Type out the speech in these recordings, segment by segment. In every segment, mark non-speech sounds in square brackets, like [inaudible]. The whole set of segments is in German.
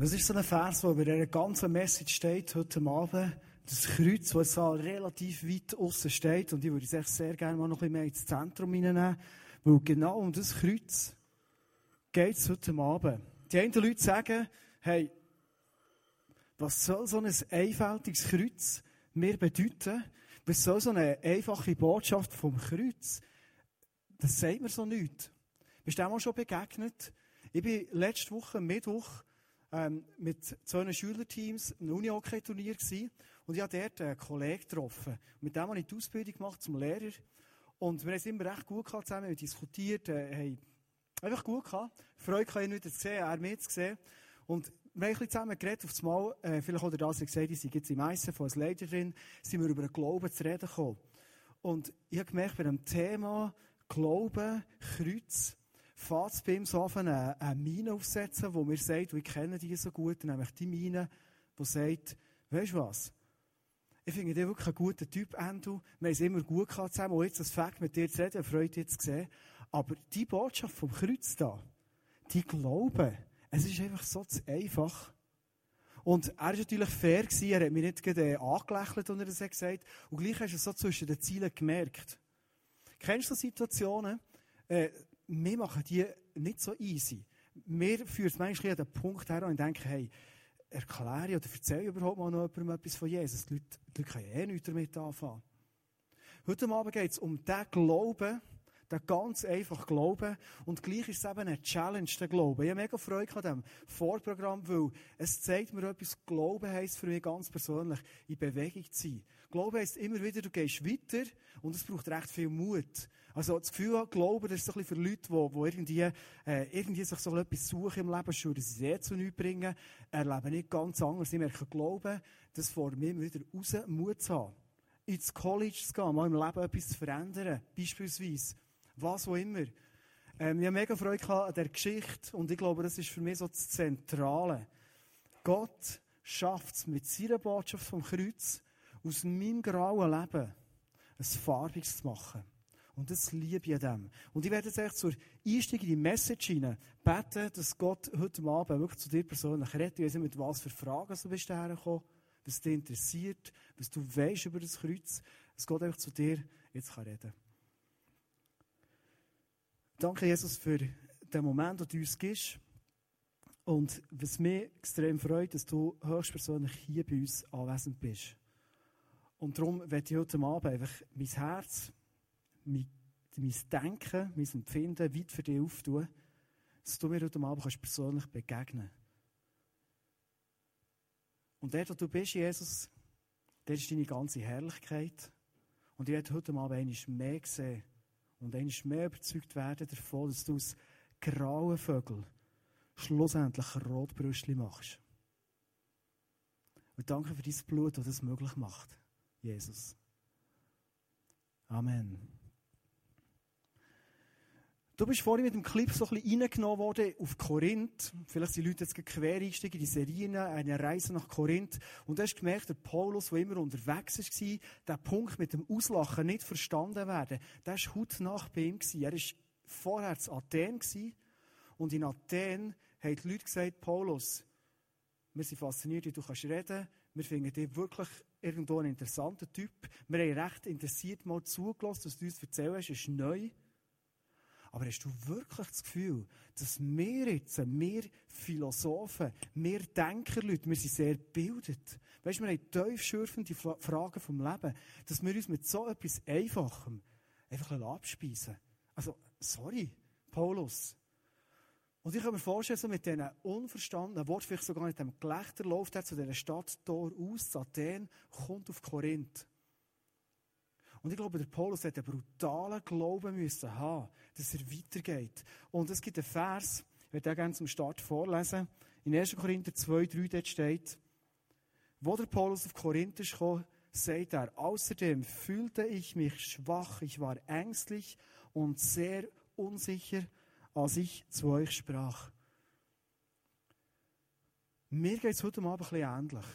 Was ist so ein Vers, der über dieser ganzen Message steht heute Abend? Das Kreuz, das so relativ weit außen steht. Und ich würde es sehr gerne mal noch ein bisschen mehr ins Zentrum hineinnehmen. Weil genau um das Kreuz geht es heute Abend. Die einen Leute sagen, hey, was soll so ein einfältiges Kreuz mir bedeuten? Was soll so eine einfache Botschaft vom Kreuz? Das sagt mir so nichts. Bist du auch mal schon begegnet? Ich bin letzte Woche, Mittwoch, ähm, mit zwei Schülerteams Uni-Hockey-Turnier gewesen. Und ich habe dort einen Kollegen getroffen. Mit dem habe ich die Ausbildung gemacht zum Lehrer. Und wir haben es immer recht gut gehabt zusammen, wir diskutiert, äh, haben einfach gut gehabt. Freude ihn wieder zu sehen, er mich zu sehen. Und wir haben ein zusammen geredet, auf das Mal, äh, vielleicht hat er das gesagt, ich sei jetzt im von als Leiterin, sind wir über den Glauben zu reden gekommen. Und ich habe gemerkt, bei dem Thema Glauben, Kreuz, fährt bei ihm so an, eine, eine Mine aufsetzen, wo mir sagt, wir kennen die so gut, nämlich die Mine, die sagt, weißt du was? Ich finde dich wirklich ein guter Typ, Andrew. Wir haben es immer gut gehabt zusammen. Und jetzt das Fakt mit dir zu reden, freut dich zu sehen. Aber die Botschaft vom Kreuz da, die Glauben, es ist einfach so zu einfach. Und er war natürlich fair, gewesen. er hat mich nicht gerade äh, angelächelt, als er das gesagt hat. Und gleich hast du es so zwischen den Zielen gemerkt. Kennst du so Situationen? Äh, wir machen die nicht so easy. Wir führen es manchmal an den Punkt her und denken, hey, erkläre oder erzähle überhaupt mal noch jemandem etwas von Jesus. Die Leute, die Leute können eh nichts damit anfangen. Heute Abend geht es um den Glauben, den ganz einfach Glauben. Und gleich ist es eben eine Challenge, der Glauben. Ich habe mega Freude an diesem Vorprogramm, weil es zeigt mir etwas, Glauben heisst für mich ganz persönlich, in Bewegung zu sein. Glauben heisst immer wieder, du gehst weiter und es braucht recht viel Mut. Also das Gefühl Glauben, das ist so ein bisschen für Leute, die, die irgendwie, äh, irgendwie sich so etwas suchen im Leben, schon dass sie es zu nichts bringen, erleben nicht ganz anders. Ich merke, Glauben, das vor mir wieder raus Mut zu haben. Ins College zu gehen, mal im Leben etwas zu verändern, beispielsweise. Was auch immer. Ähm, ich habe mega Freude an der Geschichte und ich glaube, das ist für mich so das Zentrale. Gott schafft es mit seiner Botschaft vom Kreuz, aus meinem grauen Leben ein farbiges zu machen. Und das liebe ich an dem. Und ich werde jetzt echt zur Einstieg in die Message hinein beten, dass Gott heute Abend wirklich zu dir persönlich redet. Ich weiß nicht, mit was für Fragen du bist hergekommen, was dich interessiert, was du weißt über das Kreuz. Dass Gott einfach zu dir jetzt kann reden Danke, Jesus, für den Moment, den du uns gibst. Und was mich extrem freut, dass du höchstpersönlich hier bei uns anwesend bist. Und darum werde ich heute Abend einfach mein Herz, mein, mein Denken, mein Empfinden weit für dich auftun, dass du mir heute Abend kannst persönlich begegnen Und dort, wo du bist, Jesus, dort ist deine ganze Herrlichkeit. Und ich werde heute Abend einmal mehr sehen und einmal mehr überzeugt werden davon, dass du aus grauen Vögeln schlussendlich Rotbrüstli machst. Und danke für dein Blut, das das möglich macht, Jesus. Amen. Du bist vorhin mit dem Clip so ein bisschen reingenommen worden auf Korinth. Vielleicht sind die Leute jetzt quer einsteigen in die Serien, eine Reise nach Korinth. Und du hast gemerkt, der Paulus, der immer unterwegs war, der Punkt mit dem Auslachen nicht verstanden werden, der war hautnach bei ihm. Er war vorher zu Athen und in Athen haben die Leute gesagt, Paulus, wir sind fasziniert, wie du kannst reden. Wir finden dich wirklich irgendwo ein interessanter Typ. Wir haben recht interessiert mal zugelassen, was du uns erzählt hast, ist neu. Aber hast du wirklich das Gefühl, dass wir jetzt, wir Philosophen, wir Denkerleute, wir sind sehr gebildet. Weißt du, wir haben tiefschürfende Fragen vom Leben, dass wir uns mit so etwas Einfachem einfach abspeisen Also, sorry, Paulus. Und ich kann mir vorstellen, so mit diesen unverstandenen Worten, vielleicht sogar mit dem Gelächter, läuft er zu dieser Stadt Tor aus, Athen, kommt auf Korinth. Und ich glaube, der Paulus hätte einen brutalen Glauben müssen haben, dass er weitergeht. Und es gibt einen Vers, ich werde den gerne zum Start vorlesen. In 1. Korinther 2, 3 dort steht, wo der Paulus auf Korinther kam, sagt er, außerdem fühlte ich mich schwach, ich war ängstlich und sehr unsicher, als ich zu euch sprach. Mir geht es heute Abend ein bisschen ähnlich.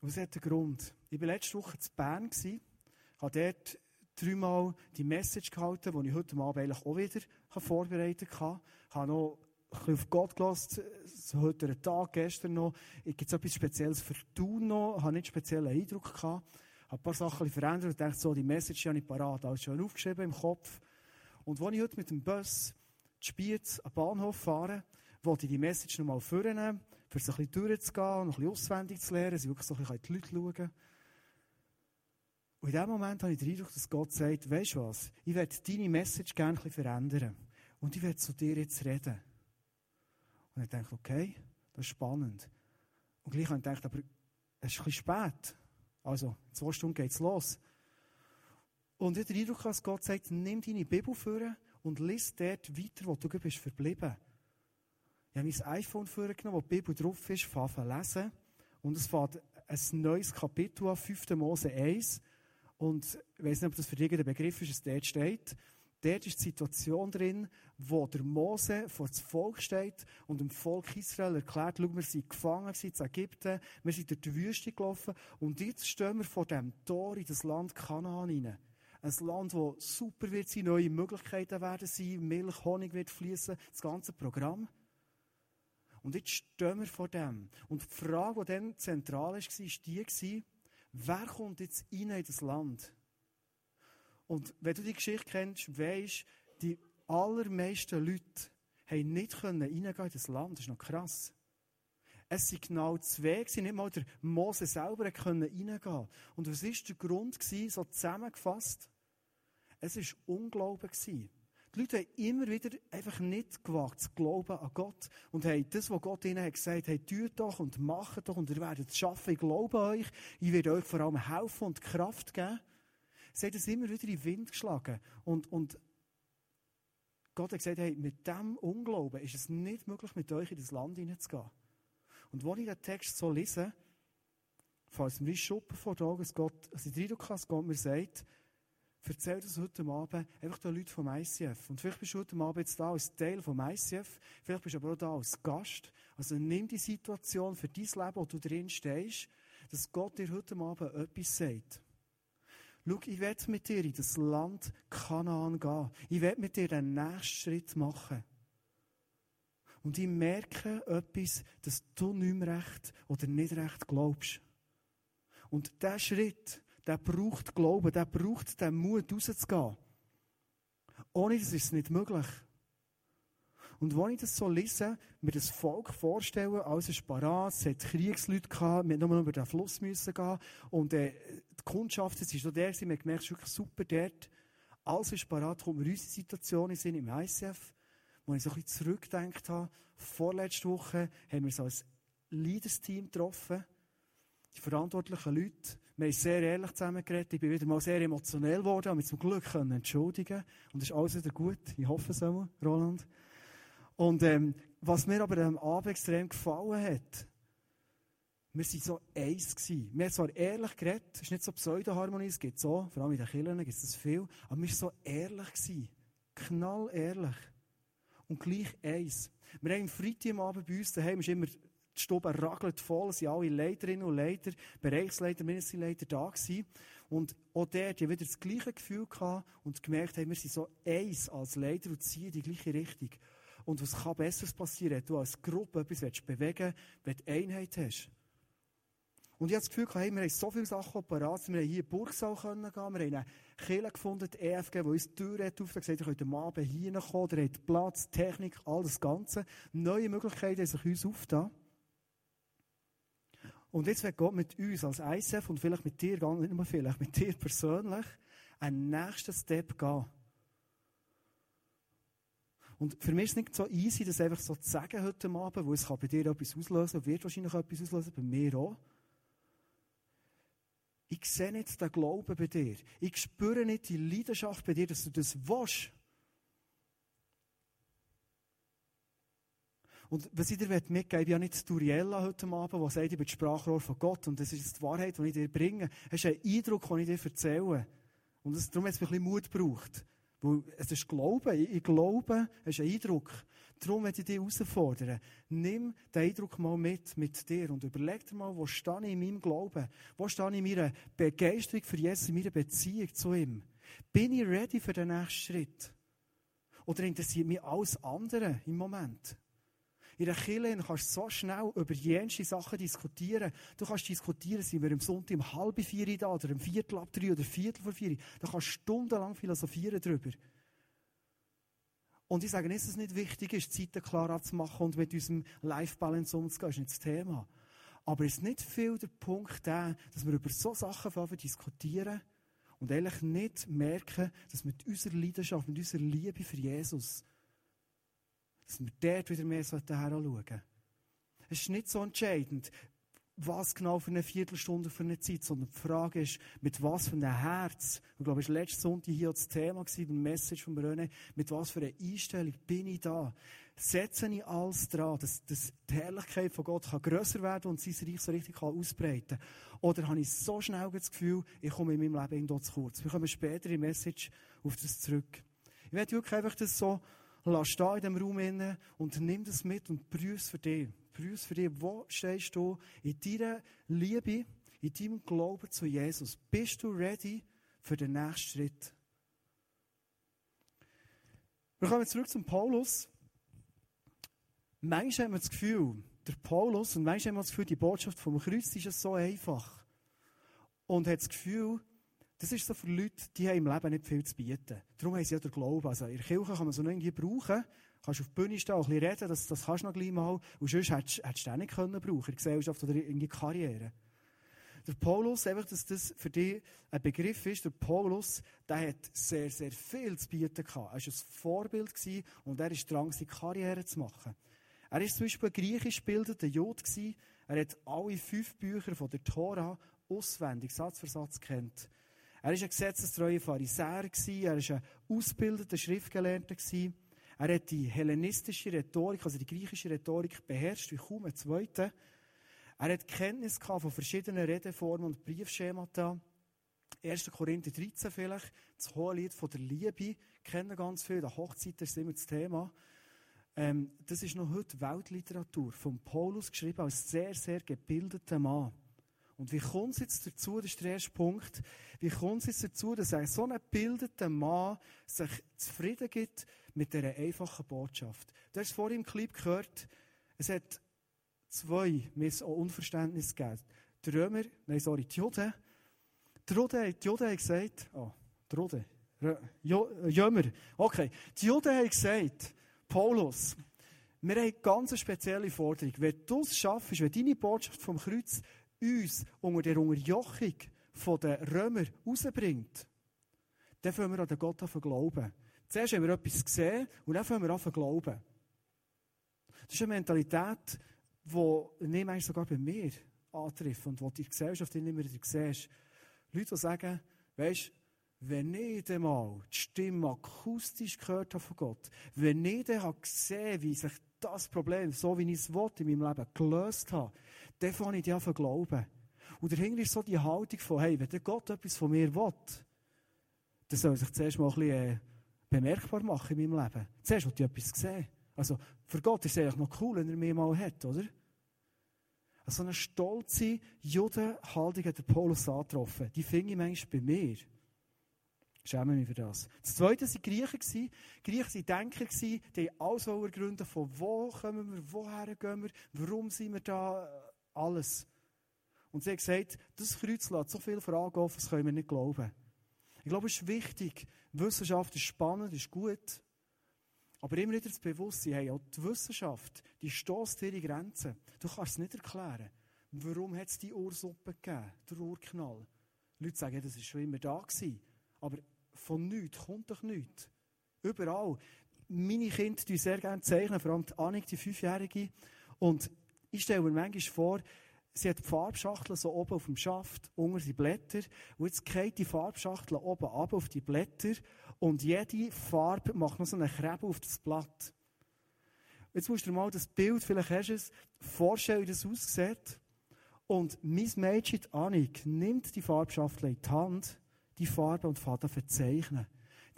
Und es hat einen Grund. Ich war letzte Woche in Bern, habe dort dreimal die Message gehalten, die ich heute Abend eigentlich auch wieder vorbereitet habe. Ich habe noch bisschen auf Gott gelassen, so heute Tag, gestern noch. Gibt es etwas Spezielles für tun noch? Ich habe nicht speziellen Eindruck gehabt. Ich habe ein paar Sachen verändert und dachte so, die Message habe ich parat. Alles schon aufgeschrieben im Kopf. Und als ich heute mit dem Bus die Spiez am Bahnhof fahre, wollte ich die Message nochmal vornehmen, für es ein bisschen durchzugehen und ein bisschen auswendig zu lernen, dass ich wirklich so ein bisschen die Leute schauen Und in dem Moment habe ich den Eindruck, dass Gott sagt, weisst du was, ich werde deine Message gerne ein bisschen verändern. Und ich werde zu dir jetzt reden. Und ich dachte, okay, das ist spannend. Und gleich habe ich gedacht, aber es ist ein bisschen spät. Also, in zwei Stunden geht es los. Und ich habe den Eindruck, dass Gott sagt, nimm deine Bibel vor und lies dort weiter, wo du bist verblieben. Ich habe mein iPhone vorgenommen, wo die Bibel drauf ist, fange lesen. Und es fängt ein neues Kapitel an, 5. Mose 1. Und ich weiß nicht, ob das für der Begriff ist, was dort steht. Dort ist die Situation drin, wo der Mose vor das Volk steht und dem Volk Israel erklärt, schau, wir sind gefangen in Ägypten, wir sind durch die Wüste gelaufen und jetzt stehen wir vor dem Tor in das Land Kanaan hinein. Ein Land, das super wird sein, neue Möglichkeiten werden sein, Milch, Honig wird fließen, das ganze Programm. Und jetzt stehen wir vor dem. Und die Frage, die dann zentral war, war die, wer kommt jetzt rein in das Land? Und wenn du die Geschichte kennst, weisst, die allermeisten Leute haben nicht reingehen in das Land. Das ist noch krass. Es waren genau zwei, nicht mal der Mose selber konnte reingehen. Und was war der Grund, so zusammengefasst? Es war Unglauben. Die Leute haben immer wieder einfach nicht gewagt zu glauben an Gott und haben das, was Gott ihnen gesagt hat, tut doch und macht doch und ihr werdet es schaffen, ich glaube euch, ich werde euch vor allem helfen und Kraft geben. Sie hat es immer wieder in den Wind geschlagen. Und, und Gott hat gesagt, hey, mit diesem Unglauben ist es nicht möglich, mit euch in das Land hineinzugehen. Und als ich den Text so lese, fällt es mir Schuppen vor Augen, dass Gott, also ich den Gott mir sagt, erzähl das heute Abend einfach den Leuten vom ICF. Und vielleicht bist du heute Abend jetzt da als Teil vom ICF, vielleicht bist du aber auch da als Gast. Also nimm die Situation für dein Leben, wo du drin stehst, dass Gott dir heute Abend etwas sagt. Schau, ich werde mit dir in das Land Kanaan gehen. Ich werde mit dir den nächsten Schritt machen. Und ich merke etwas, dass du nicht mehr recht oder nicht recht glaubst. Und dieser Schritt, der braucht Glauben, der braucht den Mut, rauszugehen. Ohne das ist es nicht möglich. Und wenn ich das so lese, mir das Volk vorstellen, alles ist parat, es hat Kriegsleute gehabt, wir mussten über den Fluss müssen gehen, und äh, die Kundschaft, es ist noch der, wir gemerkt, es wirklich super dort. Alles ist parat, kommt mir unsere Situation sind im ICF, wo ich so ein bisschen zurückgedacht habe, vorletzte Woche haben wir so ein Leaders-Team getroffen, die verantwortlichen Leute, wir haben sehr ehrlich zusammengeredet. Ich bin wieder mal sehr emotionell geworden, aber zum Glück können entschuldigen. Und es ist alles wieder gut. Ich hoffe es auch, Roland. Und ähm, was mir aber am Abend extrem gefallen hat, wir waren so eins. Gewesen. Wir haben zwar ehrlich geredet, es ist nicht so Pseudo-Harmonie, es gibt so, vor allem in den Kirchen gibt es viel, aber wir waren so ehrlich. Gewesen. Knall ehrlich. Und gleich eins. Wir haben am Freitag am Abend bei uns daheim, ist immer, die Stube ragelt voll, es sind alle Leiterinnen und Leiter, Bereichsleiter, Ministerleiter da gewesen. Und auch der, die wieder das gleiche Gefühl gehabt und gemerkt haben, wir sind so eins als Leiter und ziehen die gleiche Richtung. Und was kann Besseres passieren, wenn du als Gruppe etwas bewegen willst, wenn du Einheit hast? Und ich habe das Gefühl, hey, wir haben so viele Sachen parat. Wir haben hier in Burgsaal gehen wir haben eine Kirche gefunden, die EFG, die uns die Tür hat gesagt, ihr könnt am Abend hier kommen, ihr habt Platz, Technik, all das Ganze. Neue Möglichkeiten haben sich uns aufgetan. Und jetzt wird Gott mit uns als ICF und vielleicht mit dir, nicht nur vielleicht, mit dir persönlich, einen nächsten Step gehen. Und für mich ist es nicht so easy, das einfach so zu sagen heute Abend, weil es kann bei dir etwas auslösen, wird wahrscheinlich etwas auslösen, bei mir auch. Ich sehe nicht den Glauben bei dir. Ich spüre nicht die Leidenschaft bei dir, dass du das willst. Und was ich dir mitgeben möchte, ich ja nicht Turiella heute Abend, die sagt, ich bin das Sprachrohr von Gott und das ist die Wahrheit, die ich dir bringe. Es ist ein Eindruck, den ich dir erzähle. Und das, darum hat es ein bisschen Mut gebraucht. Weil es ist Glauben. Ich glaube, es ist ein Eindruck. Darum möchte ich dich herausfordern. Nimm den Eindruck mal mit, mit dir und überleg dir mal, wo stehe ich in meinem Glauben? Wo stehe ich in meiner Begeisterung für Jesus, in meiner Beziehung zu ihm? Bin ich ready für den nächsten Schritt? Oder interessiert mich alles andere im Moment? In der Kirche kannst du so schnell über jenste Sachen diskutieren. Du kannst diskutieren, sind wir am Sonntag um halb vier da, oder um Viertel ab drei, oder Viertel vor vier. Da kannst du stundenlang philosophieren darüber. Und ich sage dass es nicht wichtig ist, Zeiten klar abzumachen und mit unserem Life-Balance umzugehen. Das ist nicht das Thema. Aber es ist nicht viel der Punkt der, dass wir über so Sachen diskutieren und eigentlich nicht merken, dass mit unserer Leidenschaft, mit unserer Liebe für Jesus, dass wir dort wieder mehr heranschauen sollten. Es ist nicht so entscheidend, was genau für eine Viertelstunde für eine Zeit, sondern die Frage ist, mit was für einem Herz, ich glaube, es war letzte Sonntag hier das Thema, beim Message von René, mit was für einer Einstellung bin ich da? Setze ich alles dran, dass, dass die Herrlichkeit von Gott kann grösser werden und sein Reich so richtig kann ausbreiten Oder habe ich so schnell das Gefühl, ich komme in meinem Leben irgendwo zu kurz? Wir kommen später im Message auf das zurück. Ich werde wirklich einfach das so lass da in dem Raum inne und nimm das mit und prüf für dich. Prüf für dich. Wo stehst du in deiner Liebe, in deinem Glauben zu Jesus? Bist du ready für den nächsten Schritt? Wir kommen zurück zum Paulus. Manchmal haben wir das Gefühl, der Paulus, und manchmal haben wir das Gefühl, die Botschaft vom Kreuz ist so einfach. Und hat das Gefühl, das ist so für Leute, die haben im Leben nicht viel zu bieten. Darum haben sie ja den Glauben. Also in der Kirche kann man so irgendwie brauchen. Du kannst auf die Bühne stehen, ein bisschen reden, das, das kannst du noch gleich mal. Und sonst hättest, hättest du den nicht können brauchen in Gesellschaft oder in der Karriere. Der Paulus, einfach, dass das für dich ein Begriff ist, der Paulus, der hat sehr, sehr viel zu bieten gehabt. Er war ein Vorbild gewesen und er ist dran, seine Karriere zu machen. Er war zum Beispiel ein griechisch bildender Jod gewesen. Er hat alle fünf Bücher von der Tora auswendig, Satz für Satz kennt. Er war ein gesetzestreuer Pharisäer, er war ein ausgebildeter Schriftgelehrter. Er hat die hellenistische Rhetorik, also die griechische Rhetorik, beherrscht wie kaum ein zweiter. Er hat Kenntnis von verschiedenen Redeformen und Briefschemata. 1. Korinther 13 vielleicht, das hohe Lied von der Liebe, kennen ganz viele, der Hochzeit ist immer das Thema. Ähm, das ist noch heute Weltliteratur, von Paulus geschrieben als sehr, sehr gebildeter Mann. Und wie kommt es jetzt dazu, das ist der erste Punkt, wie kommt es jetzt dazu, dass ein so ein gebildeter Mann sich zufrieden gibt mit dieser einfachen Botschaft? Du hast vorhin im Clip gehört, es hat zwei Miss Unverständnisse gegeben. Die Römer, nein, sorry, die Juden. Die Juden, die Juden haben gesagt, oh, die Juden, Jömer, okay. Die Juden haben gesagt, Paulus, wir haben eine ganz spezielle Forderung. Wenn du es schaffst, wenn deine Botschaft vom Kreuz uns unter der Unterjochung der Römer rausbringt, dann fangen wir an den Gott an glauben. Zuerst haben wir etwas gesehen und dann fangen wir an zu glauben. Das ist eine Mentalität, die nicht manchmal sogar bei mir antrifft und die die Gesellschaft immer wieder siehst. Leute, die sagen, weisst, wenn ich dann mal die Stimme akustisch gehört habe von Gott, wenn ich dann gesehen wie sich das Problem, so wie ich es wollte, in meinem Leben gelöst habe, dann fange ich an zu glauben. Und dahinter ist so die Haltung von, hey, wenn Gott etwas von mir will, dann soll er sich zuerst mal ein bisschen äh, bemerkbar machen in meinem Leben. Zuerst will ich etwas sehen. Also, für Gott ist es eigentlich noch cool, wenn er mich mal hat, oder? Also eine stolze Judenhaltung hat der Paulus angetroffen. Die finde ich manchmal bei mir. Schämen mich für das. Das Zweite waren Griechen. Die Griechen waren Denker. Die haben alles gründen, von wo kommen wir, woher gehen wir, warum sind wir da, alles. Und sie hat gesagt, das Kreuz lässt so viele Fragen offen, das können wir nicht glauben. Ich glaube, es ist wichtig. Wissenschaft ist spannend, ist gut. Aber immer wieder das Bewusstsein, hey, auch die Wissenschaft, die stößt ihre Grenzen. Du kannst es nicht erklären. Warum hat es die Ursuppe gegeben, der Urknall? Leute sagen, das war schon immer da. Gewesen. Aber von nichts kommt doch nichts. Überall. Meine Kinder zeichnen sehr gerne zeichnen, vor allem die Annik, die Fünfjährige. Und ich stelle mir manchmal vor, sie hat die Farbschachtel so oben auf dem Schaft, unter die Blätter. Und jetzt geht die Farbschachtel oben ab auf die Blätter. Und jede Farbe macht noch so einen Krebel auf das Blatt. Jetzt musst du dir mal das Bild, vielleicht hast du es, vorstellen, wie das aussieht. Und mein Mädchen, Annik, nimmt die Farbschachtel in die Hand, die Farbe und fährt an verzeichnen.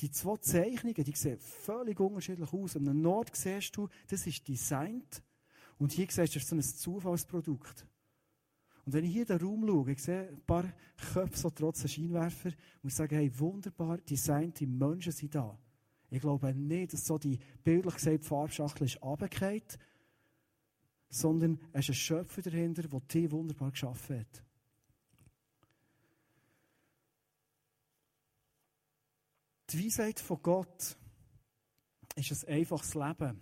Die zwei Zeichnungen, die sehen völlig unterschiedlich aus. Am Nord siehst du, das ist designt. Und hier siehst du, das ist so ein Zufallsprodukt. Und wenn ich hier den Raum schaue, ich sehe ein paar Köpfe so trotz der Scheinwerfer, muss ich sagen, hey, wunderbar designte Menschen sind da. Ich glaube nicht, dass so die bildlich gesagt Farbschachtel ist runtergefallen, sondern er ist ein Schöpfer dahinter, der dich wunderbar geschaffen hat. Die Weisheit von Gott ist ein einfaches Leben.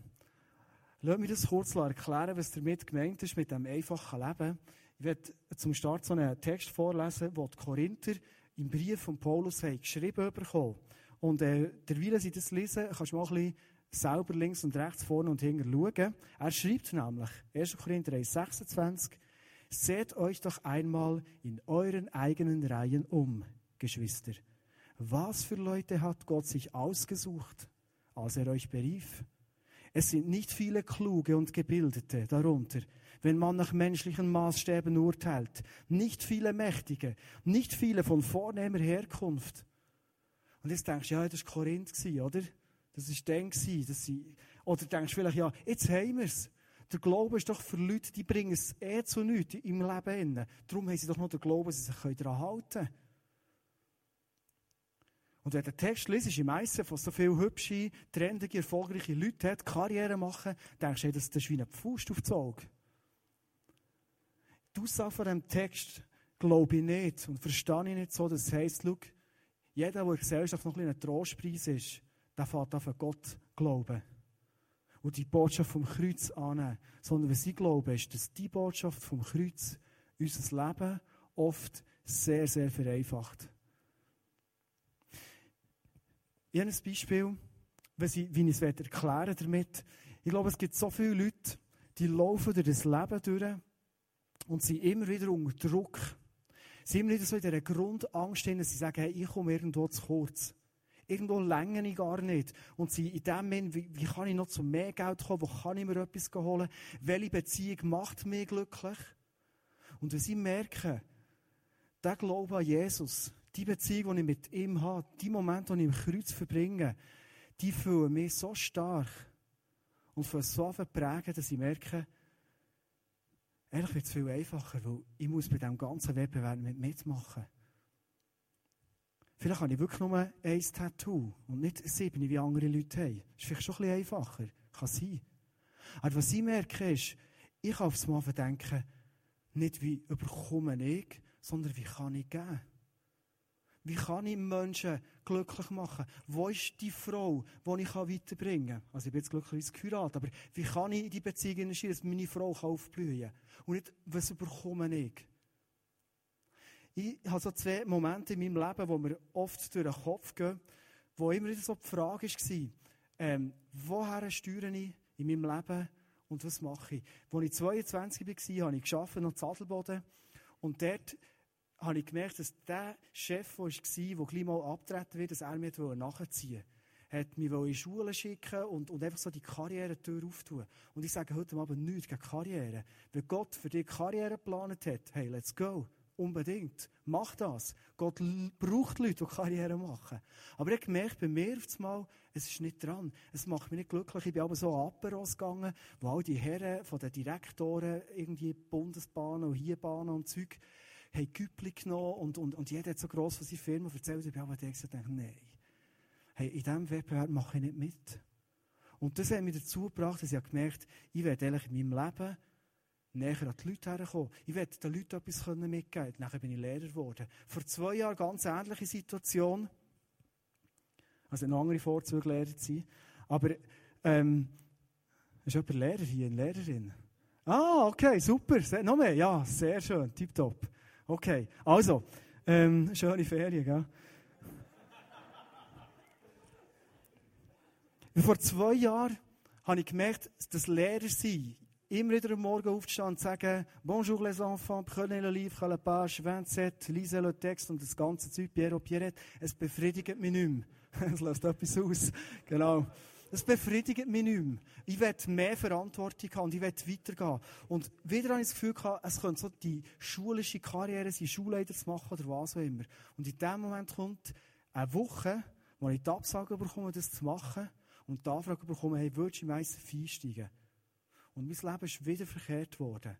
Lass mich das kurz erklären, was damit gemeint ist mit dem einfachen Leben. Ich werde zum Start so einen Text vorlesen, den die Korinther im Brief von Paulus haben geschrieben bekommen. Und äh, derweil sie das lesen, kannst du mal ein bisschen selber links und rechts, vorne und hinten schauen. Er schreibt nämlich, 1. Korinther 1, 26, Seht euch doch einmal in euren eigenen Reihen um, Geschwister. Was für Leute hat Gott sich ausgesucht, als er euch berief? Es sind nicht viele Kluge und Gebildete darunter, wenn man nach menschlichen Maßstäben urteilt. Nicht viele Mächtige, nicht viele von vornehmer Herkunft. Und jetzt denkst du, ja, das war Korinth, oder? Das war dann, dass sie, oder denkst du vielleicht, ja, jetzt haben wir es. Der Glaube ist doch für Leute, die bringen es eh zu nichts im Leben. Darum haben sie doch noch den Glauben, dass sie sich daran halten können. Und wenn den Text liest, im meisten von so viele hübsche, trendige, erfolgreiche Leute hat, Karriere machen, denkst du, das ist wie ein Pfust auf das Auge. Die Aussage von diesem Text glaube ich nicht und verstehe ich nicht so, dass es heisst, schau, jeder, der in der Gesellschaft noch ein, ein Trostpreis ist, der fährt auf Gott glauben. Und die Botschaft vom Kreuz annehmen. Sondern was ich glaube, ist, dass die Botschaft vom Kreuz unser Leben oft sehr, sehr vereinfacht. Ich habe ein Beispiel, wie ich es erklären damit. Ich glaube, es gibt so viele Leute, die laufen durch das Leben durch und sind immer wieder unter Druck. Sie sind immer wieder so in dieser Grundangst, dass sie sagen, hey, ich komme irgendwo zu kurz. Irgendwo länge ich gar nicht. Und sie in dem Moment, wie, wie kann ich noch zu mehr Geld kommen? Wo kann ich mir etwas holen? Welche Beziehung macht mich glücklich? Und wenn sie merken, der Glaube an Jesus, die Beziehung, die ich mit ihm habe, die Momente, die ich im Kreuz verbringe, die fühlen mich so stark und für so prägen, dass ich merke, ehrlich wird es viel einfacher, weil ich muss bei diesem ganzen Wettbewerb mit mitmachen. Vielleicht habe ich wirklich nur ein Tattoo und nicht sieben, wie andere Leute haben. Das ist vielleicht schon ein bisschen einfacher. Kann sein. Aber was ich merke, ist, ich kann aufs Mal denken, nicht wie überkomme ich, sondern wie kann ich geben. Wie kann ich Menschen glücklich machen? Wo ist die Frau, die ich weiterbringen kann? Also ich bin jetzt glücklicherweise geheiratet, aber wie kann ich in die Beziehung investieren, dass meine Frau aufblühen kann? Und nicht, was überkomme ich? Ich habe so zwei Momente in meinem Leben, wo mir oft durch den Kopf gehen, wo immer wieder so die Frage war, ähm, woher steuere ich in meinem Leben und was mache ich? Als ich 22 war, habe ich gearbeitet, noch Zadelboden. Und dort habe ich gemerkt, dass der Chef, der war, der gleich mal abtreten wird, dass er mir nachziehen hat mich in die Schule schicken und, und einfach so die Karrieretür auftun. Und ich sage heute Abend nichts gegen Karriere. Wenn Gott für dich Karriere geplant hat, hey, let's go. Unbedingt. Mach das. Gott braucht Leute, die Karriere machen. Aber ich gemerkt, bei mir auf einmal, es ist nicht dran. Es macht mich nicht glücklich. Ich bin aber so an Aperos gegangen, wo all die Herren von den Direktoren irgendwie Bundesbahnen und Hierbahnen und Zeug haben Güppli genommen und, und, und jeder hat so gross von seiner Firma erzählt. Ich habe gesagt, nein. Hey, in diesem Wettbewerb mache ich nicht mit. Und das hat mich dazu gebracht, dass ich gemerkt habe, ich werde eigentlich in meinem Leben näher an die Leute herkommen. Ich werde den Leuten etwas mitgeben können. Nachher bin ich Lehrer geworden. Vor zwei Jahren ganz ähnliche Situation. Also eine andere Vorzüge, Lehrer zu sein. Aber, ähm, ist jemand Lehrer hier, eine Lehrerin? Ah, okay, super. Noch mehr? Ja, sehr schön, tipptopp. Okay, also, ähm, schöne Ferien, gell? Vor zwei Jahren habe ich gemerkt, dass Lehrer sein, immer wieder am Morgen aufzustehen und zu sagen, Bonjour les enfants, prenez le livre à la page 27, lisez le texte und das ganze Zeug, Pierre Pierrette, es befriedigt mich nicht mehr. [laughs] Es löst etwas aus. Genau. Das befriedigt mich nicht mehr. Ich will mehr Verantwortung haben und ich will weitergehen. Und wieder habe ich das Gefühl gehabt, es könnte so die schulische Karriere sein, Schulleiter zu machen oder was auch immer. Und in dem Moment kommt eine Woche, wo ich die Absage bekomme, das zu machen und die Anfrage bekomme, hey, würdest du im ICF einsteigen? Und mein Leben ist wieder verkehrt worden.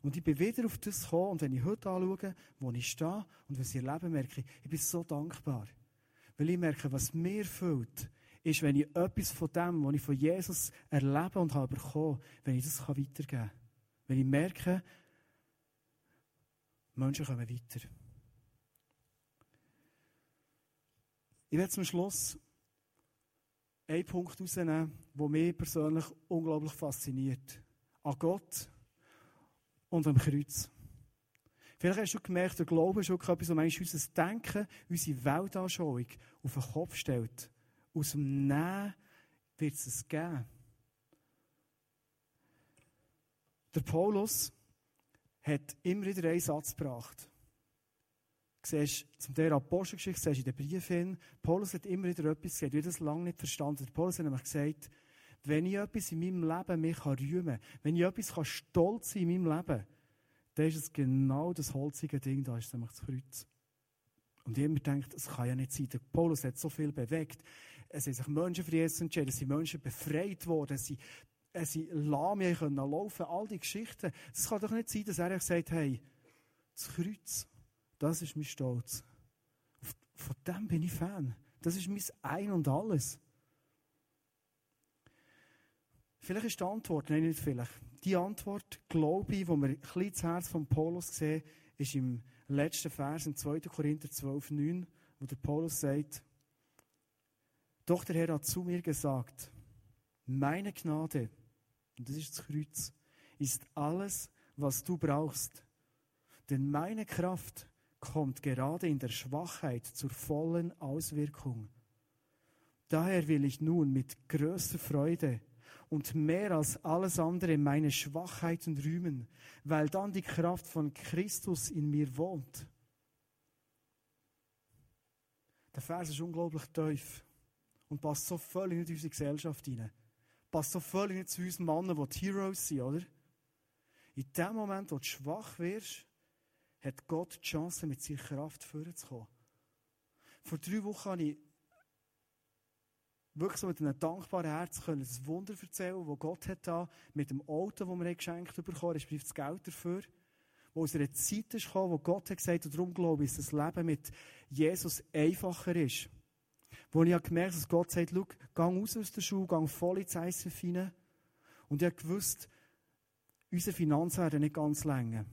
Und ich bin wieder auf das gekommen und wenn ich heute anschaue, wo ich stehe und was ich erlebe, merke ich, ich bin so dankbar. Weil ich merke, was mir fehlt, ist, wenn ich etwas von dem, was ich von Jesus erlebe und habe bekommen, wenn ich das weitergeben kann. Wenn ich merke, Menschen kommen weiter. Ich werde zum Schluss einen Punkt herausnehmen, der mich persönlich unglaublich fasziniert. An Gott und am Kreuz. Vielleicht hast du gemerkt, der Glaube ist wirklich etwas, was unser Denken, unsere Weltanschauung auf den Kopf stellt. Aus dem Nehmen wird es es geben. Der Paulus hat immer wieder einen Satz gebracht. Du siehst, zum der Apostelgeschichte, siehst in den Briefen, Paulus hat immer wieder etwas gesagt, ich habe das lange nicht verstanden. Der Paulus hat nämlich gesagt, wenn ich etwas in meinem Leben mich rühmen kann, wenn ich etwas kann stolz sein in meinem Leben, dann ist es genau das holzige Ding, da ist nämlich das Kreuz. Und jemand denkt, das kann ja nicht sein. Der Paulus hat so viel bewegt. Es sind sich Menschen für Jesus entschieden, es sind Menschen befreit worden, es sind, es sind können laufen, all die Geschichten. Es kann doch nicht sein, dass er sagt, hey, das Kreuz, das ist mein Stolz. Von dem bin ich Fan. Das ist mein Ein und Alles. Vielleicht ist die Antwort, nein, nicht vielleicht. Die Antwort, glaube ich, wo wir ein bisschen das Herz von Paulus sehen, ist im letzten Vers, im 2. Korinther 12, 9, wo der Paulus sagt, doch der Herr hat zu mir gesagt, meine Gnade, und das ist das Kreuz, ist alles, was du brauchst. Denn meine Kraft kommt gerade in der Schwachheit zur vollen Auswirkung. Daher will ich nun mit größter Freude und mehr als alles andere meine Schwachheiten rühmen, weil dann die Kraft von Christus in mir wohnt. Der Vers ist unglaublich tief und passt so völlig in unsere Gesellschaft hinein. Passt so völlig nicht zu uns Männern, die die Heroes sind, oder? In dem Moment, wo du schwach wirst, hat Gott die Chance, mit seiner Kraft vorzukommen. Vor drei Wochen habe ich wirklich so mit einem dankbaren Herz können das Wunder erzählen, das Gott hat da mit dem Auto, das wir geschenkt bekommen, respektive das Geld dafür, wo aus einer Zeit gekommen, wo Gott hat gesagt, und darum glaube ich, dass das Leben mit Jesus einfacher ist. Wo ich gemerkt habe, dass Gott sagt, schau, geh raus aus der Schule, geh voll ins ISF rein. Und ich habe gewusst, unsere Finanzen werden nicht ganz länger.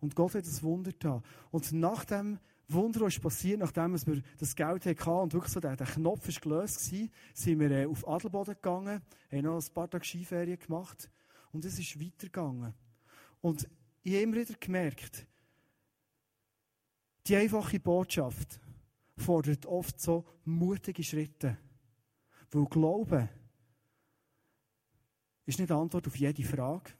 Und Gott hat das Wunder da. Und nach dem Wunder, was passiert, nachdem wir das Geld hatten und wirklich so der, der Knopf ist gelöst war, sind wir äh, auf Adelboden gegangen, haben noch ein paar Tage Skiferien gemacht und es ist weitergegangen. Und ich habe immer wieder gemerkt, die einfache Botschaft fordert oft so mutige Schritte. Weil Glauben ist nicht die Antwort auf jede Frage.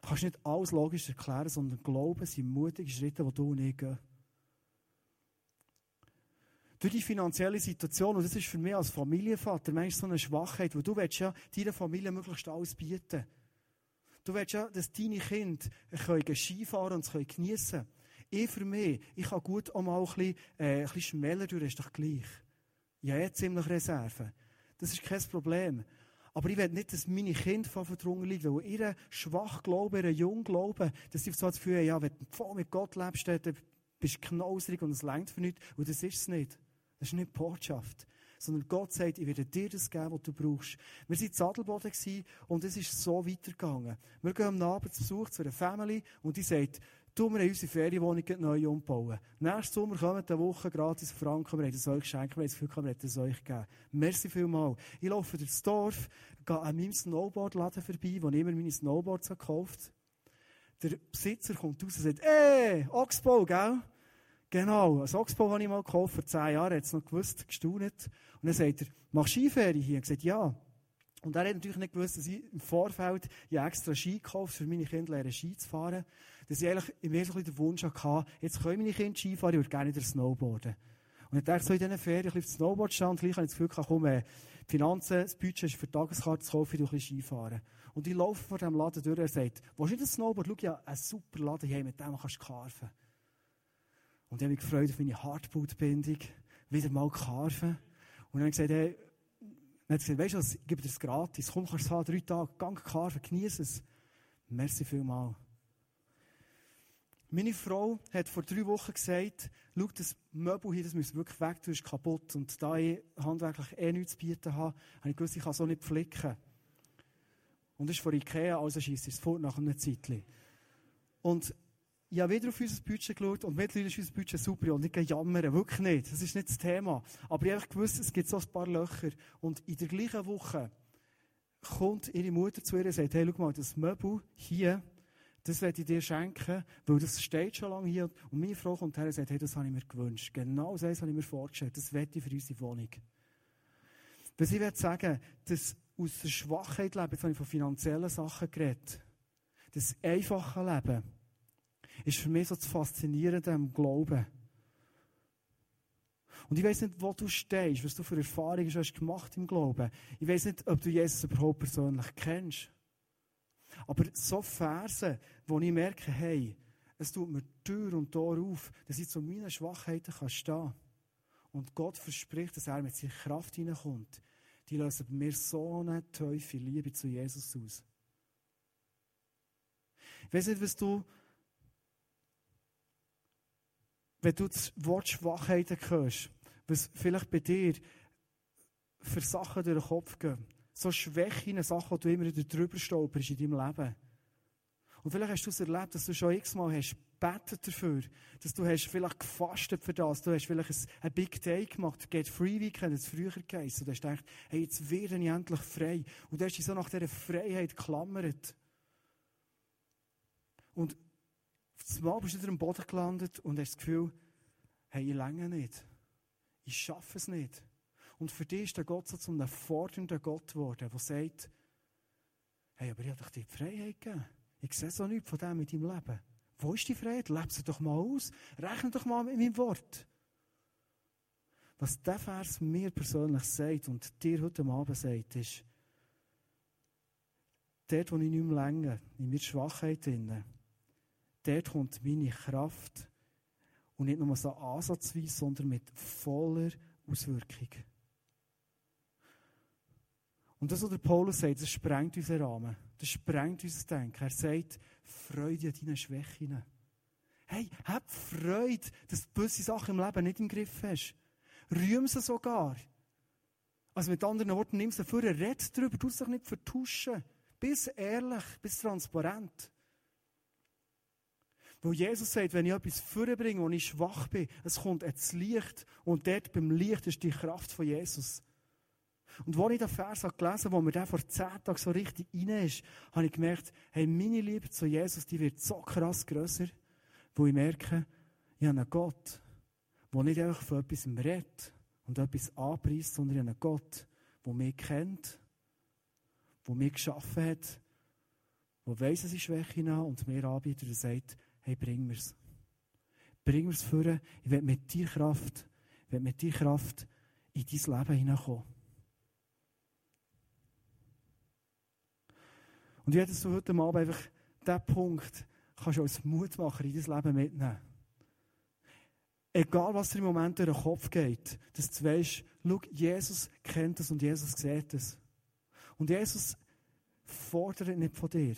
Du kannst nicht alles logisch erklären, sondern Glauben sind mutige Schritte, die du nicht gehen durch die finanzielle Situation, und das ist für mich als Familienvater manchmal so eine Schwachheit, wo du willst ja deiner Familie möglichst alles bieten. Du willst ja, dass deine Kinder können Skifahren und es geniessen können. Ich für mich, ich kann gut auch mal ein bisschen, äh, ein bisschen schneller durch, ist doch gleich. Ich habe jetzt ziemlich Reserven. Das ist kein Problem. Aber ich will nicht, dass meine Kinder von verdrungen liegen, weil ihr schwach Glauben, ihr jung Glauben, dass sie so das Gefühl haben, ja, wenn du voll mit Gott lebst, dann bist du knausrig und es längt für nichts. Und das ist es nicht. Das ist nicht die Botschaft. Sondern Gott sagt, ich werde dir das geben, was du brauchst. Wir waren in Sadelboden und es ist so weitergegangen. Wir gehen am Abend zu Besuch zu einer Family und die sagt, du, wir haben unsere Ferienwohnung neu umbauen. Nächsten Sommer kommen eine Woche gratis Franken, wir haben es euch geschenkt, wir haben das Gefühl, wir haben euch gegeben. Merci vielmals. Ich laufe durchs Dorf, gehe an meinem Snowboardladen vorbei, wo ich immer meine Snowboards gekauft Der Besitzer kommt raus und sagt, ey, Oxbow, gell? Genau, ein Oxbow habe ich mal gekauft, vor zehn Jahren, hat es noch gewusst, gestaunet. Und dann sagt er, machst du Skiferie hier? Ich gesagt, ja. Und er hat natürlich nicht gewusst, dass ich im Vorfeld ja extra Ski gekauft für meine Kinder lernen Ski zu fahren. Dass ich eigentlich im Wesentlichen den Wunsch hatte, jetzt können meine Kinder Ski fahren, ich würde gerne wieder Snowboarden. Und ich dachte so in diesen Ferien, ich auf Snowboard stand, gleich habe ich das Gefühl, komm, äh, die Finanzen, das Budget ist für die Tageskarte zu kaufen, ich ein bisschen Skifahren. Und ich laufe vor diesem Laden durch, er sagt, wo ist denn das Snowboard? Schau, ja, ein super Laden hier, mit dem kannst du karfen. Und ich habe mich gefreut auf meine Hardboot-Bindung, wieder mal karfen. Und dann habe ich gesagt, hey, dann hat gesagt, weißt du was, ich gebe dir das gratis. Komm, kannst du es haben, drei Tage, gang karfen, genieße es. Merci vielmal. Meine Frau hat vor drei Wochen gesagt, schau, das Möbel hier, das muss wirklich weg, du ist kaputt. Und da ich handwerklich eh nichts zu bieten habe, habe ich gewusst, ich kann so nicht flicken. Und das ist von Ikea, also schießt es fort nach einem Zeitchen. Und ich habe wieder auf unser Budget geschaut und mittlerweile ist unser Budget super und ich gehe jammern, wirklich nicht. Das ist nicht das Thema. Aber ich habe gewusst, es gibt so ein paar Löcher. Und in der gleichen Woche kommt ihre Mutter zu ihr und sagt, hey, schau mal, das Möbel hier, das werde ich dir schenken, weil das steht schon lange hier. Und meine Frau kommt her und sagt, hey, das habe ich mir gewünscht. Genau das habe ich mir vorgestellt. Das werde ich für unsere Wohnung. Was ich will sagen, dass aus der Schwachheit leben, jetzt habe ich von finanziellen Sachen geredet, das einfache Leben, ist für mich so das Faszinierende am Glauben. Und ich weiß nicht, wo du stehst, was du für Erfahrungen hast gemacht im Glauben. Ich weiß nicht, ob du Jesus überhaupt persönlich kennst. Aber so Verse, wo ich merke, hey, es tut mir Tür und Tor auf, dass ich zu meinen Schwachheiten kann stehen Und Gott verspricht, dass er mit seiner Kraft hineinkommt. Die lösen bei mir so eine tiefe Liebe zu Jesus aus. Ich weiß nicht, was du, wenn du das Wort Schwachheiten hörst, was vielleicht bei dir für Sachen durch den Kopf gehen so Schwächen, Sachen, die du immer wieder drüber stolperst in deinem Leben. Und vielleicht hast du es erlebt, dass du schon x-mal hast betet dafür, dass du hast vielleicht gefastet für das, du hast vielleicht ein, ein Big Day gemacht, Get Free Weekend, das früher geheißen, und du hast gedacht, hey, jetzt werde ich endlich frei. Und du hast dich so nach dieser Freiheit geklammert. Und auf Mal bist du wieder am Boden gelandet und hast das Gefühl, hey, ich länge nicht. Ich schaffe es nicht. Und für dich ist der Gott so zu einem fordernden Gott geworden, der sagt, hey, aber ich habe doch die Freiheit gegeben. Ich sehe so nichts von dem in deinem Leben. Wo ist die Freiheit? Leb sie doch mal aus. Rechne doch mal mit meinem Wort. Was der Vers mir persönlich sagt und dir heute Abend sagt, ist, dort, wo ich nicht mehr länger, in meiner Schwachheit drin, dort kommt meine Kraft und nicht nur so ansatzweise, sondern mit voller Auswirkung. Und das, was der Paulus sagt, das sprengt unseren Rahmen. Das sprengt unser Denken. Er sagt, Freude an deinen Schwächen. Hey, hab Freude, dass du gewisse Sachen im Leben nicht im Griff hast. Rühm sie sogar. Also mit anderen Worten, nimm sie vor, red darüber, tu dich nicht vertuschen. Bist ehrlich, bist transparent. Weil Jesus sagt, wenn ich etwas vorbringe, wo ich schwach bin, es kommt ins Licht und dort beim Licht ist die Kraft von Jesus. Und als ich den Vers gelesen habe, wo mir der vor zehn Tagen so richtig rein ist, habe ich gemerkt, hey, meine Liebe zu Jesus, die wird so krass grösser, wo ich merke, ich habe einen Gott, der nicht einfach von etwas redet und etwas anpreist, sondern ich habe einen Gott, der mich kennt, der mich geschaffen hat, der weiss, dass ich Schwäche habe und mir anbietet und sagt, hey, bring mir's. Bring mir's vor, ich will mit dir Kraft, ich will mit dir Kraft in dein Leben hineinkommen. Und ich hätte so heute Abend einfach diesen Punkt kannst du als Mutmacher in dein Leben mitnehmen. Egal, was dir im Moment durch den Kopf geht, dass du weißt, schau, Jesus kennt es und Jesus sieht es. Und Jesus fordert nicht von dir.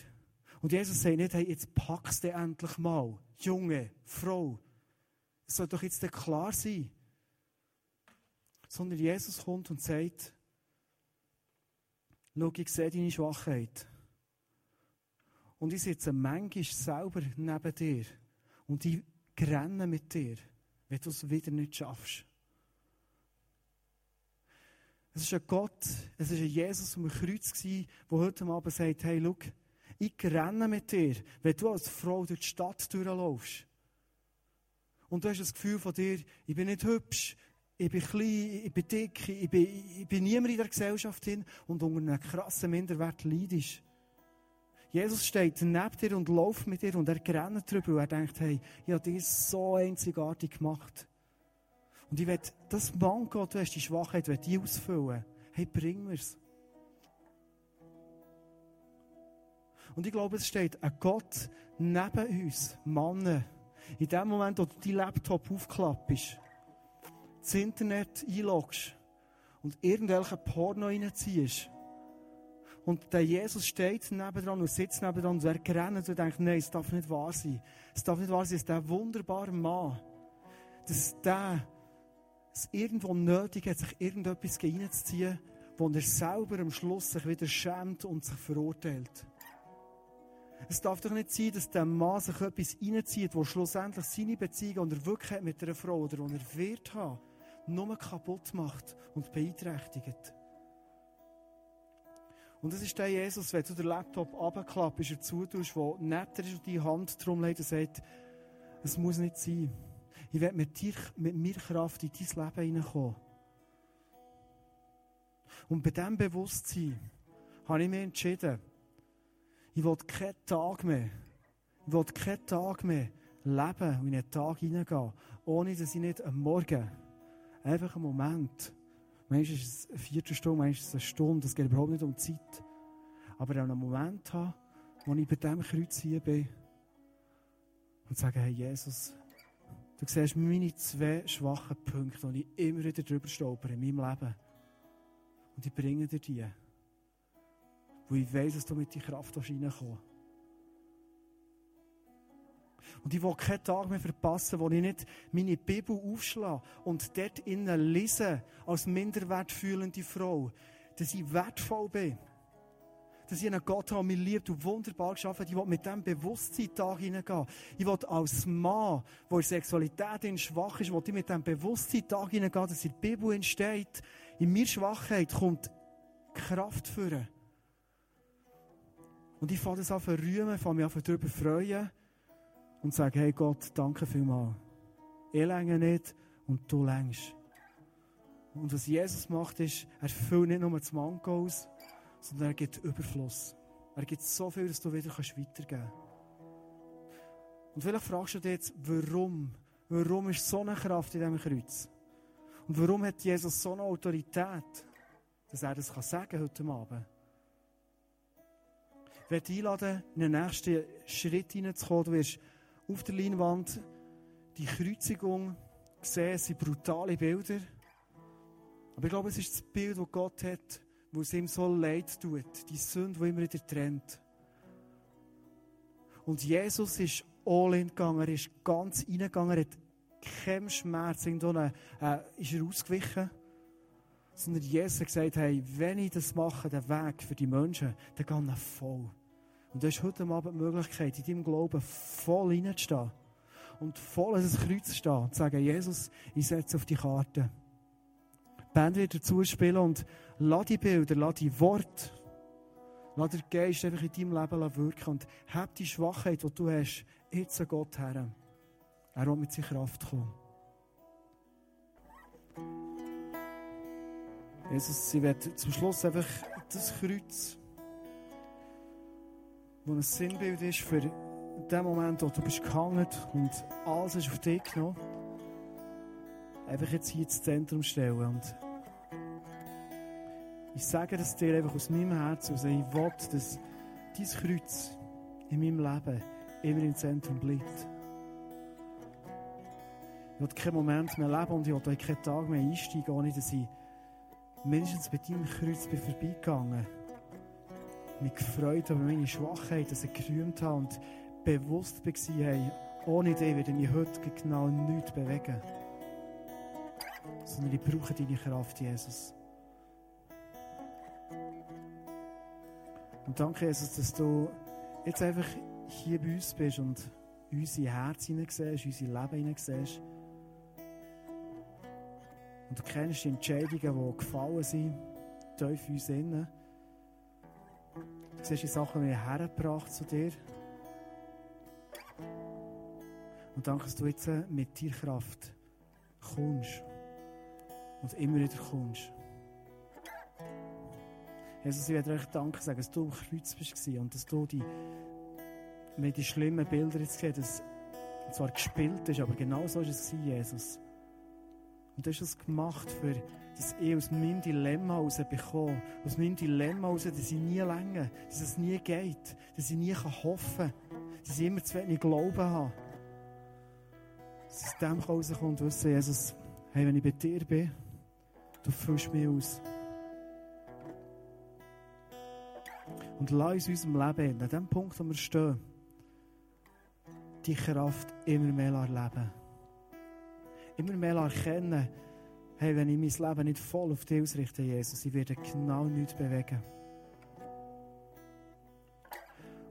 Und Jesus sagt nicht, hey, jetzt packst du endlich mal, Junge, Frau. Es soll doch jetzt klar sein. Sondern Jesus kommt und sagt, schau, ich sehe deine Schwachheit. Und ich sitze manchmal selber neben dir und ich renne mit dir, wenn du es wieder nicht schaffst. Es ist ein Gott, es ist ein Jesus am Kreuz der heute Abend sagt, hey, schau, ich renne mit dir, wenn du als Frau durch die Stadt durchlaufst. Und du hast das Gefühl von dir, ich bin nicht hübsch, ich bin klein, ich bin dick, ich bin, ich bin niemand in der Gesellschaft hin und unter einem krassen Minderwert leidest. Jesus steht neben dir und läuft mit dir und er rennt drüber und er denkt, hey, ich habe dich so einzigartig gemacht. Und ich will, das Manko, du hast die Schwachheit, will die ausfüllen. Hey, bring mir's. Und ich glaube, es steht ein Gott neben uns, Männer. In dem Moment, wo du deinen Laptop aufklappst, das Internet einloggst und irgendwelche Porno reinziehst, und der Jesus steht nebendran und sitzt nebendran und er rennt und denkt, nein, es darf nicht wahr sein. Es darf nicht wahr sein, dass der wunderbare Mann, dass der es irgendwo nötig hat, sich irgendetwas reinzuziehen, wo er selber am Schluss sich wieder schämt und sich verurteilt. Es darf doch nicht sein, dass der Mann sich etwas reinzieht, wo schlussendlich seine Beziehung, die er wirklich hat mit einer Frau oder die er wird haben, nur kaputt macht und beeinträchtigt. Und das ist der Jesus, wenn du den Laptop runterklappst, er zutust, der neben dir ist und die Hand drum legt und sagt, es muss nicht sein. Ich werde mit, dir, mit mir Kraft in dein Leben hineinkommen. Und bei diesem Bewusstsein habe ich mich entschieden, ich will keinen Tag mehr, ich will keinen Tag mehr leben und in einen Tag hineingehen, ohne dass ich nicht am Morgen einfach einen Moment, manchmal ist es eine Viertelstunde, manchmal ist es eine Stunde, es geht überhaupt nicht um Zeit, aber einen Moment habe, wo ich bei diesem Kreuz hier bin und sage, hey Jesus, du siehst meine zwei schwachen Punkte, die ich immer wieder drüber stolpere in meinem Leben. Und ich bringe dir die. Weil ich weiß, dass du mit deiner Kraft reinkommst. Und ich will keinen Tag mehr verpassen, wo ich nicht meine Bibel aufschlage und dort innen lese, als minderwertfühlende Frau, dass ich wertvoll bin. Dass ich einen Gott habe, mich liebt und wunderbar geschaffen. Ich will mit diesem Bewusstsein Tag hineingehen. Ich will als Mann, der in Sexualität schwach ist, will ich mit diesem Bewusstsein Tag hineingehen, dass in der Bibel entsteht, in mir Schwachheit kommt Kraft führen. Und ich fange das an zu rühmen, fange mich an darüber freuen und sage, hey Gott, danke vielmals. Ich länge nicht und du längst. Und was Jesus macht, ist, er füllt nicht nur das Manko aus, sondern er gibt Überfluss. Er gibt so viel, dass du wieder weitergeben kannst. Und vielleicht fragst du dich jetzt, warum? Warum ist so eine Kraft in diesem Kreuz? Und warum hat Jesus so eine Autorität, dass er das sagen kann heute Abend? Ich werde einladen, in den nächsten Schritt hineinzukommen. Du wirst auf der Leinwand die Kreuzigung sehen, es sind brutale Bilder. Aber ich glaube, es ist das Bild, das Gott hat, wo es ihm so leid tut. Die Sünde, die immer wieder trennt. Und Jesus ist all in gegangen, er ist ganz reingegangen, er hat keinen Schmerz, irgendwo äh, ist er ausgewichen. Sondern Jesus hat gesagt, hey, wenn ich das mache, den Weg für die Menschen, dann gehe ich voll. Und du hast heute Abend die Möglichkeit, in deinem Glauben voll reinzustehen. Und voll an das Kreuz zu stehen und zu sagen, Jesus, ich setze auf die Karte. Die Band wird dazu spielen und lass die Bilder, lass die Worte, lass den Geist einfach in deinem Leben wirken und hab die Schwachheit, die du hast, jetzt an Gott her. Er will mit seiner Kraft kommen. Jesus, sie wird zum Schluss einfach das Kreuz wo ein Sinnbild ist für den Moment, wo du bist gehangen und alles ist auf dich genommen. Einfach jetzt hier ins Zentrum stellen. Und ich sage das dir einfach aus meinem Herzen aus. Ich will, dass dein Kreuz in meinem Leben immer im Zentrum bleibt. Ich will keinen Moment mehr leben und ich will keinen Tag mehr einsteigen, ohne dass ich mindestens bei deinem Kreuz bin vorbeigegangen bin mich gefreut über meine Schwachheit, dass ich gerühmt habe und bewusst war, hey, ohne dich werde ich heute genau nichts bewegen. Sondern ich brauche deine Kraft, Jesus. Und danke, Jesus, dass du jetzt einfach hier bei uns bist und unser Herz hineinsiehst, unser Leben hineinsiehst. Und du kennst die Entscheidungen, die gefallen sind, tief in uns innen. Du siehst die Sachen, die hergebracht zu dir. Und danke, dass du jetzt mit dir Kraft kommst. Und immer wieder kommst. Jesus, ich werde euch danken sagen, dass du am Kreuz bist und dass du die, mit die schlimmen Bilder jetzt gesehen dass zwar gespielt ist, aber genau so war es, Jesus. Und du hast es gemacht, für, dass ich aus meinem Dilemma herausbekomme. Aus meinem Dilemma heraus, dass ich nie länger, dass es nie geht, dass ich nie hoffen kann, dass ich immer zu wenig Glauben habe. Dass aus dem rauskommt wissen, Jesus, hey, wenn ich bei dir bin, du füllst mich aus. Und lass uns in unserem Leben, an dem Punkt, wo wir stehen, die Kraft immer mehr erleben immer mehr erkennen, hey, wenn ich mein Leben nicht voll auf dich ausrichte, Jesus, ich werde genau nichts bewegen.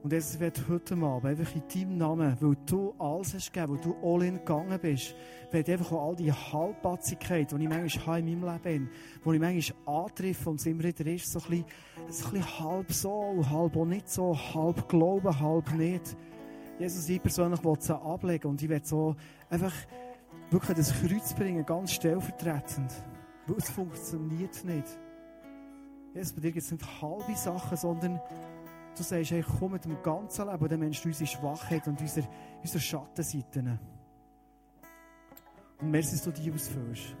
Und Jesus wird heute Abend einfach in deinem Namen, weil du alles hast gegeben, weil du all in gegangen bist, wird einfach auch all die Halbpatzigkeit, die ich manchmal habe in meinem Leben, die ich manchmal antreffe und es immer wieder ist, so ein bisschen halb so, halb auch nicht so, halb glauben, halb nicht. Jesus, ich persönlich will es ablegen und ich will so einfach wirklich das Kreuz bringen, ganz stellvertretend. Weil es funktioniert nicht. Jesus, bei dir gibt es nicht halbe Sachen, sondern du sagst, hey, komm mit dem ganzen Leben, dann Mensch unsere Schwachheit und unsere, unsere Schattenseiten. Und merci, dass du die ausfüllst.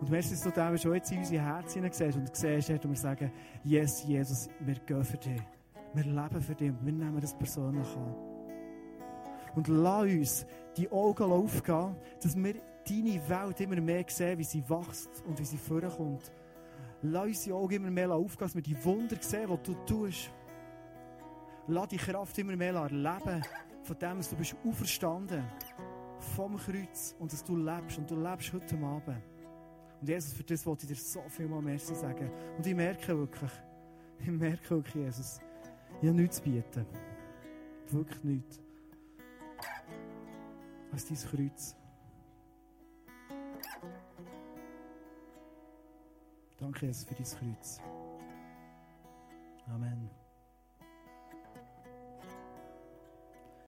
Und merci, dass du da schon jetzt in unsere Herzen siehst und siehst, und wir sagen, yes, Jesus, wir gehen für dich. Wir leben für dich und wir nehmen das persönlich an. Und lass uns die Augen aufgehen, dass wir deine Welt immer mehr sehen, wie sie wächst und wie sie vorkommt. Lass uns die Augen immer mehr aufgehen, dass wir die Wunder sehen, die du tust. Lass die Kraft immer mehr erleben, von dem, dass du bist auferstanden vom Kreuz und dass du lebst. Und du lebst heute Abend. Und Jesus, für das wollte ich dir so viel mal Merci sagen. Und ich merke wirklich, [laughs] ich merke wirklich, Jesus, ich habe nichts zu bieten. Wirklich nichts. Als dein Kreuz. Danke, Jesus, für dein Kreuz. Amen.